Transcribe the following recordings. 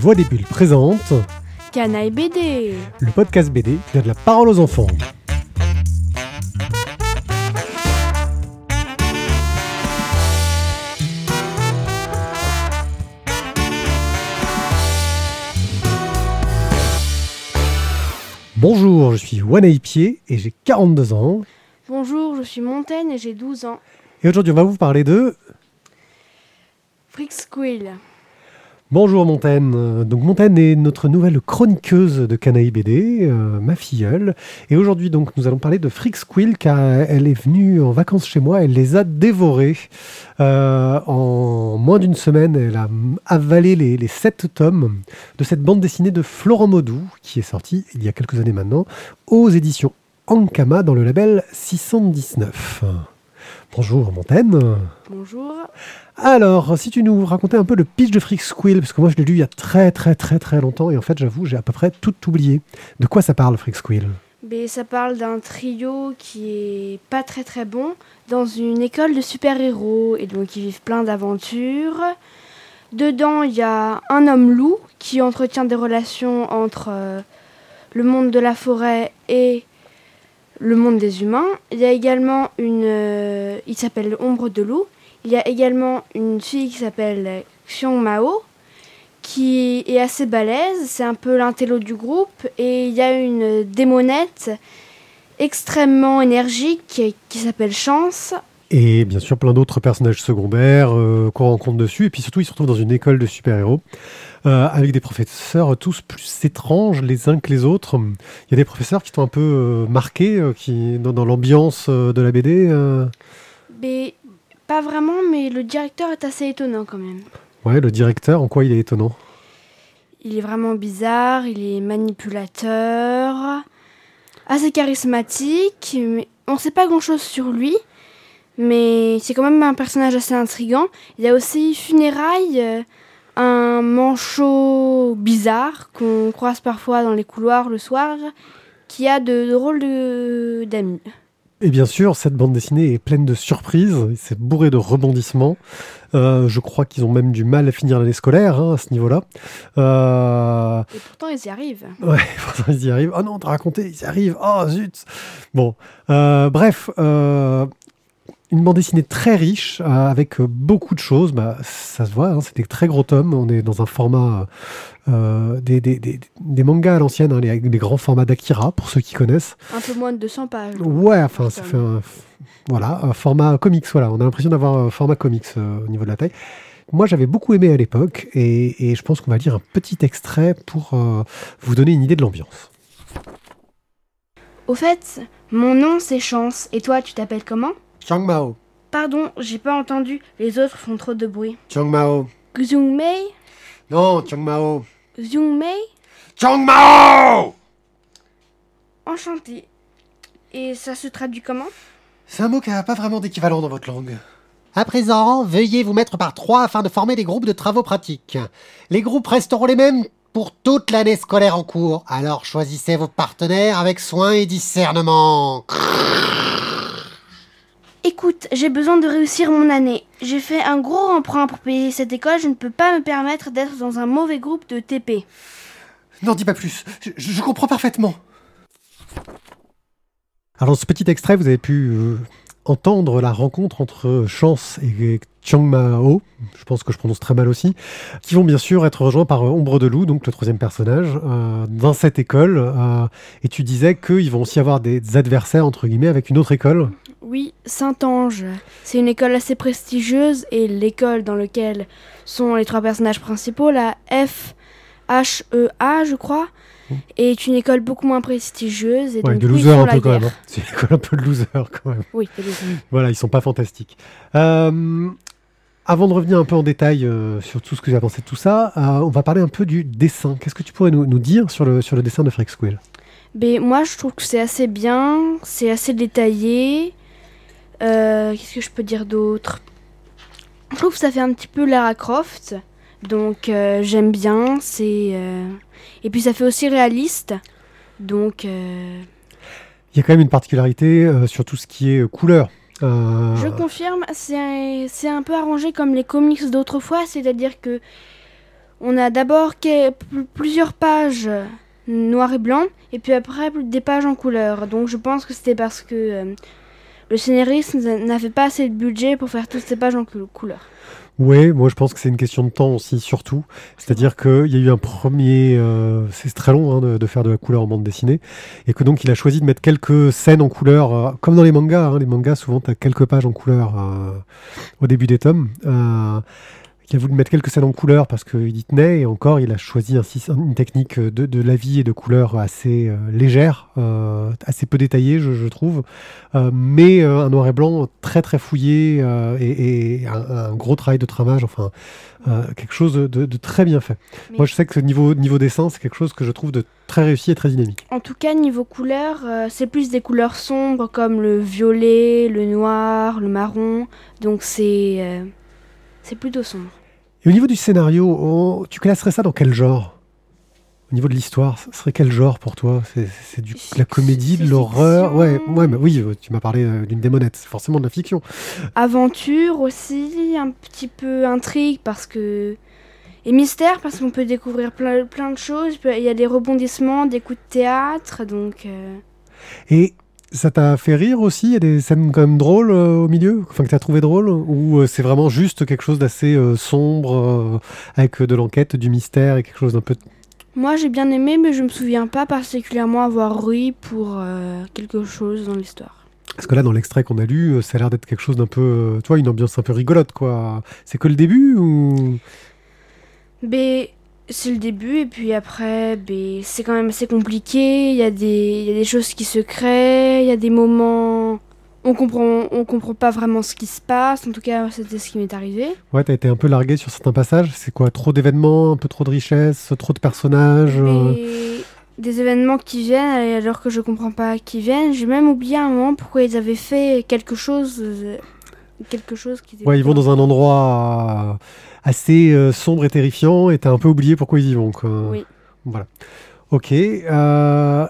Voix des Bulles présente Canaille BD. le podcast BD qui donne la parole aux enfants. Bonjour, je suis Pied et j'ai 42 ans. Bonjour, je suis Montaigne et j'ai 12 ans. Et aujourd'hui, on va vous parler de Frick Squill. Bonjour Montaigne. Donc Montaigne est notre nouvelle chroniqueuse de Canaille BD, euh, ma filleule. Et aujourd'hui donc nous allons parler de Frick Squill car elle est venue en vacances chez moi, elle les a dévorés. Euh, en moins d'une semaine, elle a avalé les, les sept tomes de cette bande dessinée de Florent Maudou qui est sortie il y a quelques années maintenant aux éditions Ankama dans le label 619. Bonjour Montaigne. Bonjour. Alors, si tu nous racontais un peu le pitch de Freak Squill, parce que moi je l'ai lu il y a très très très très longtemps, et en fait j'avoue j'ai à peu près tout oublié. De quoi ça parle Freak Squill? Mais ça parle d'un trio qui est pas très très bon dans une école de super-héros et donc ils vivent plein d'aventures. Dedans, il y a un homme loup qui entretient des relations entre euh, le monde de la forêt et le monde des humains. Il y a également une. euh, il s'appelle Ombre de loup. Il y a également une fille qui s'appelle Xiong Mao qui est assez balèze. C'est un peu l'intello du groupe. Et il y a une démonette extrêmement énergique qui, s'appelle Chance. Et bien sûr plein d'autres personnages secondaires euh, qu'on rencontre dessus, et puis surtout ils se retrouvent dans une école de super-héros, euh, avec des professeurs tous plus étranges les uns que les autres. Il y a des professeurs qui sont un peu euh, marqués, euh, qui, dans, dans l'ambiance euh, de la BD. Mais pas vraiment, mais le directeur est assez étonnant quand même. Ouais, le directeur, en quoi il est étonnant? Il est vraiment bizarre, il est manipulateur, assez charismatique, mais on ne sait pas grand-chose sur lui, mais c'est quand même un personnage assez intrigant. Il y a aussi Funérailles, un manchot bizarre qu'on croise parfois dans les couloirs le soir, qui a de, de rôles de- d'amis. Et bien sûr, cette bande dessinée est pleine de surprises, c'est bourré de rebondissements. Euh, je crois qu'ils ont même du mal à finir l'année scolaire hein, à ce niveau-là. Euh, Et pourtant, ils y arrivent. Ouais, pourtant ils y arrivent. Oh non, t'as raconté, ils y arrivent. Oh zut. Bon, euh, bref, une bande dessinée très riche, euh, avec euh, beaucoup de choses. Bah, ça se voit, hein, c'est des très gros tomes. On est dans un format euh, des, des, des, des mangas à l'ancienne, hein, les, les grands formats d'Akira, pour ceux qui connaissent. Un peu moins de 200 pages. Ouais, enfin, ça fait un, voilà, un format comics. Voilà, on a l'impression d'avoir un format comics euh, au niveau de la taille. Moi, j'avais beaucoup aimé à l'époque, et, et je pense qu'on va lire un petit extrait pour euh, vous donner une idée de l'ambiance. Au fait, mon nom c'est Chance, et toi tu t'appelles comment? Chang Mao. Pardon, j'ai pas entendu, les autres font trop de bruit. Chang Mao. Xung Mei? Non, Chang Mao. Xung Mei? Chang Mao Enchanté. Et ça se traduit comment? C'est un mot qui n'a pas vraiment d'équivalent dans votre langue. À présent, veuillez vous mettre par trois afin de former des groupes de travaux pratiques. Les groupes resteront les mêmes pour toute l'année scolaire en cours, alors choisissez vos partenaires avec soin et discernement. Écoute, j'ai besoin de réussir mon année. J'ai fait un gros emprunt pour payer cette école, je ne peux pas me permettre d'être dans un mauvais groupe de TP. N'en dis pas plus, je, je comprends parfaitement. Alors, dans ce petit extrait, vous avez pu euh, entendre la rencontre entre Chance et Chang Mao, je pense que je prononce très mal aussi, qui vont bien sûr être rejoints par euh, Ombre de Loup, donc le troisième personnage, euh, dans cette école. euh, et tu disais qu'ils vont aussi avoir des adversaires, entre guillemets, avec une autre école. Oui, Saint-Ange. C'est une école assez prestigieuse et l'école dans laquelle sont les trois personnages principaux, la F, H, E, A, je crois, est une école beaucoup moins prestigieuse. Et Ouais, donc, de loser un peu quand même. hein. C'est une école un peu de loser quand même. Oui, de loser. Voilà, ils sont pas fantastiques. Euh, avant de revenir un peu en détail euh, sur tout ce que j'ai pensé de tout ça, euh, on va parler un peu du dessin. Qu'est-ce que tu pourrais nous, nous dire sur le, sur le dessin de Freak Squill? Mais moi, je trouve que c'est assez bien, c'est assez détaillé. Euh, Qu'est-ce que je peux dire d'autre? Je trouve que ça fait un petit peu Lara Croft, donc euh, j'aime bien. C'est euh, et puis ça fait aussi réaliste, donc Il y a quand même une particularité sur tout ce qui est couleur. Je confirme, c'est un, un peu arrangé comme les comics d'autrefois, c'est-à-dire que On a d'abord plusieurs pages noir et blanc, et puis après des pages en couleur. Donc je pense que c'était parce que le scénariste n'avait pas assez de budget pour faire toutes ces pages en cou- couleur. Oui, moi je pense que c'est une question de temps aussi, surtout. C'est-à-dire qu'il y a eu un premier. euh, c'est très long hein, de, de faire de la couleur en bande dessinée. Et que donc il a choisi de mettre quelques scènes en couleur, euh, comme dans les mangas. hein. les mangas, souvent, tu as quelques pages en couleur euh, au début des tomes. Il a voulu mettre quelques scènes en couleur parce qu'il y tenait. Et encore, il a choisi sys- une technique de, de la vie et de couleur assez euh, légère, euh, assez peu détaillée, je, je trouve. Euh, mais un noir et blanc très très fouillé et, et un, un gros travail de tramage, enfin quelque chose de, de très bien fait. Mais- Moi je sais que ce niveau, niveau dessin, c'est quelque chose que je trouve de très réussi et très dynamique. En tout cas, niveau couleur, euh, c'est plus des couleurs sombres comme le violet, le noir, le marron. Donc c'est c'est plutôt sombre. Et au niveau du scénario, on- tu classerais ça dans quel genre? Au niveau de l'histoire, ce serait quel genre pour toi? C'est du la comédie, de l'horreur? Ouais, ouais, mais oui, euh, tu m'as parlé euh, d'une démonette, c'est forcément de la fiction. Aventure aussi, un petit peu intrigue parce que. Et mystère parce qu'on peut découvrir plein, plein de choses. Il y a des rebondissements, des coups de théâtre, donc. euh, Et ça t'a fait rire aussi Il y a des scènes quand même drôles euh, au milieu Enfin, que t'as trouvé drôle Ou euh, c'est vraiment juste quelque chose d'assez euh, sombre, avec de l'enquête, du mystère et quelque chose d'un peu... Moi j'ai bien aimé, mais je me souviens pas particulièrement avoir ri pour quelque chose dans l'histoire. Parce que là, dans l'extrait qu'on a lu, ça a l'air d'être quelque chose d'un peu... tu vois, une ambiance un peu rigolote, quoi. C'est que le début ou... Mais c'est le début, et puis après, ben, c'est quand même assez compliqué. Il y, a des- il y a des choses qui se créent, il y a des moments. On comprend, on comprend pas vraiment ce qui se passe. En tout cas, c'était ce qui m'est arrivé. Ouais, t'as été un peu largué sur certains passages. C'est quoi Trop d'événements, un peu trop de richesse, trop de personnages euh, des événements qui viennent, alors que je comprends pas qui viennent. J'ai même oublié à un moment pourquoi ils avaient fait quelque chose. euh, Quelque chose qui Ouais, ils vont dans un endroit assez euh, sombre et terrifiant et t'as un peu oublié pourquoi ils y vont. Quoi. Oui. Voilà. Ok. euh,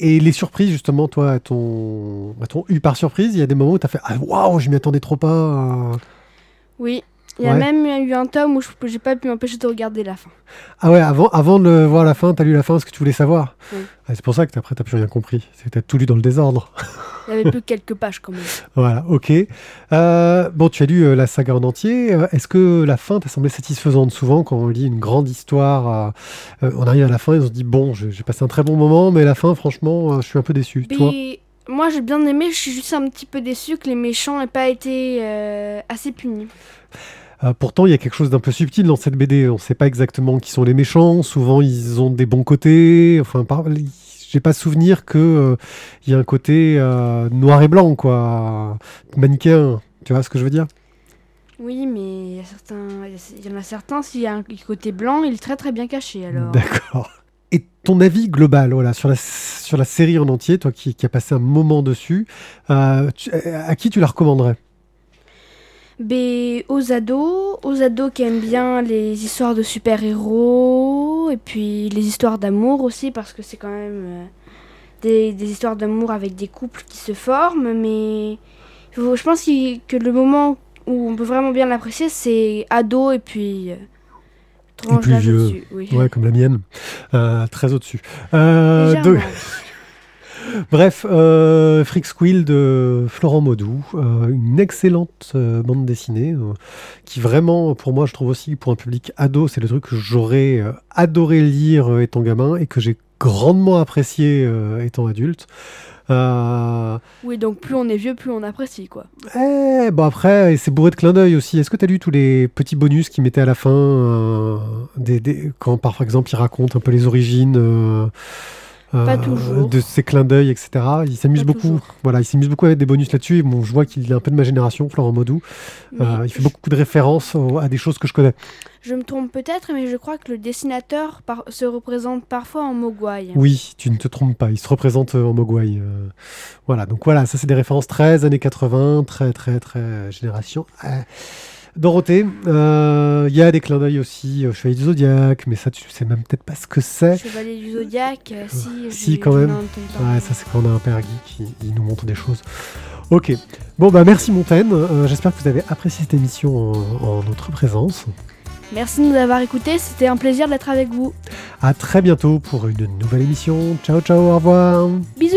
et les surprises, justement, toi, à ton, à ton eu par surprise, il y a des moments où t'as fait Ah, waouh, je m'y attendais trop pas. euh. Oui. Il y a Ouais. même eu un tome où je j'ai pas pu m'empêcher de regarder la fin. Ah ouais, avant, avant de voir la fin, t'as lu la fin parce que tu voulais savoir. Oui. Ah, c'est pour ça que après, t'as plus rien compris. C'est que t'as tout lu dans le désordre. Il y avait plus que quelques pages quand même. Voilà, ok. Euh, bon, tu as lu euh, la saga en entier. Euh, Est-ce que la fin t'a semblé satisfaisante? Souvent, quand on lit une grande histoire, euh, on arrive à la fin et on se dit bon, j'ai passé un très bon moment, mais la fin, franchement, je suis un peu déçu. Toi? Mais moi j'ai bien aimé, je suis juste un petit peu déçue que les méchants n'aient pas été assez punis. Euh, Pourtant, il y a quelque chose d'un peu subtil dans cette BD. On ne sait pas exactement qui sont les méchants. Souvent, ils ont des bons côtés. Enfin, par... j'ai pas souvenir que euh, il y a un côté euh, noir et blanc, quoi, manichéen. Tu vois ce que je veux dire? Oui, mais il y, a certains, il y en a certains, s'il y a un côté blanc, il est très très bien caché alors. D'accord. Et ton avis global voilà, sur, la, sur la série en entier, toi qui, qui as passé un moment dessus, euh, tu- à qui tu la recommanderais? Mais aux ados, aux ados qui aiment bien les histoires de super-héros, et puis les histoires d'amour aussi, parce que c'est quand même euh, des, des histoires d'amour avec des couples qui se forment, mais je pense que le moment où on peut vraiment bien l'apprécier, c'est ado et puis... euh, tranche plus vieux. oui. Ouais, comme la mienne, Euh, très au-dessus. Euh. Bref, euh, Freak Squill de Florent Maudou, euh, une excellente euh, bande dessinée euh, qui vraiment, pour moi, je trouve aussi pour un public ado, c'est le truc que j'aurais adoré lire étant gamin et que j'ai grandement apprécié étant adulte. Euh, Oui, donc plus on est vieux, plus on apprécie, quoi. Eh, bon après, c'est bourré de clins d'œil aussi. Est-ce que tu as lu tous les petits bonus qu'ils mettaient à la fin euh, des, des- Quand par exemple ils racontent un peu les origines euh, Pas euh, toujours. de ces clins d'œil, etc. Ils s'amusent Pas beaucoup. toujours. Voilà, ils s'amusent beaucoup avec des bonus là-dessus. Bon, je vois qu'il est un peu de ma génération, Florent. Mais Euh, il fait beaucoup de références à des choses que je connais. Je me trompe peut-être, mais je crois que le dessinateur par- se représente parfois en mogwai. Oui, tu ne te trompes pas. Il se représente euh, en Mogwai. euh, voilà, donc voilà, ça c'est des références très années 80, très très très génération. Euh, Dorothée, euh, il y a des clins d'œil aussi au Chevalier du Zodiaque, mais ça tu sais même peut-être pas ce que c'est. Chevalier du Zodiac, euh, si. Si, j'ai- quand même. Ouais, ça c'est quand on a un père geek qui il nous montre des choses. Ok, bon bah merci Montaigne, Euh, j'espère que vous avez apprécié cette émission en, en notre présence. Merci de nous avoir écoutés, c'était un plaisir d'être avec vous. À très bientôt pour une nouvelle émission. Ciao ciao, au revoir. Bisous